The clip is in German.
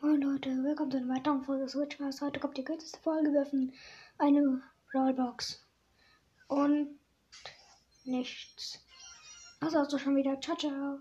Moin Leute, willkommen zu einer weiteren Folge Switchcast. Heute kommt die kürzeste Folge. Wir öffnen eine Rollbox. Und nichts. Das war's auch schon wieder. Ciao, ciao.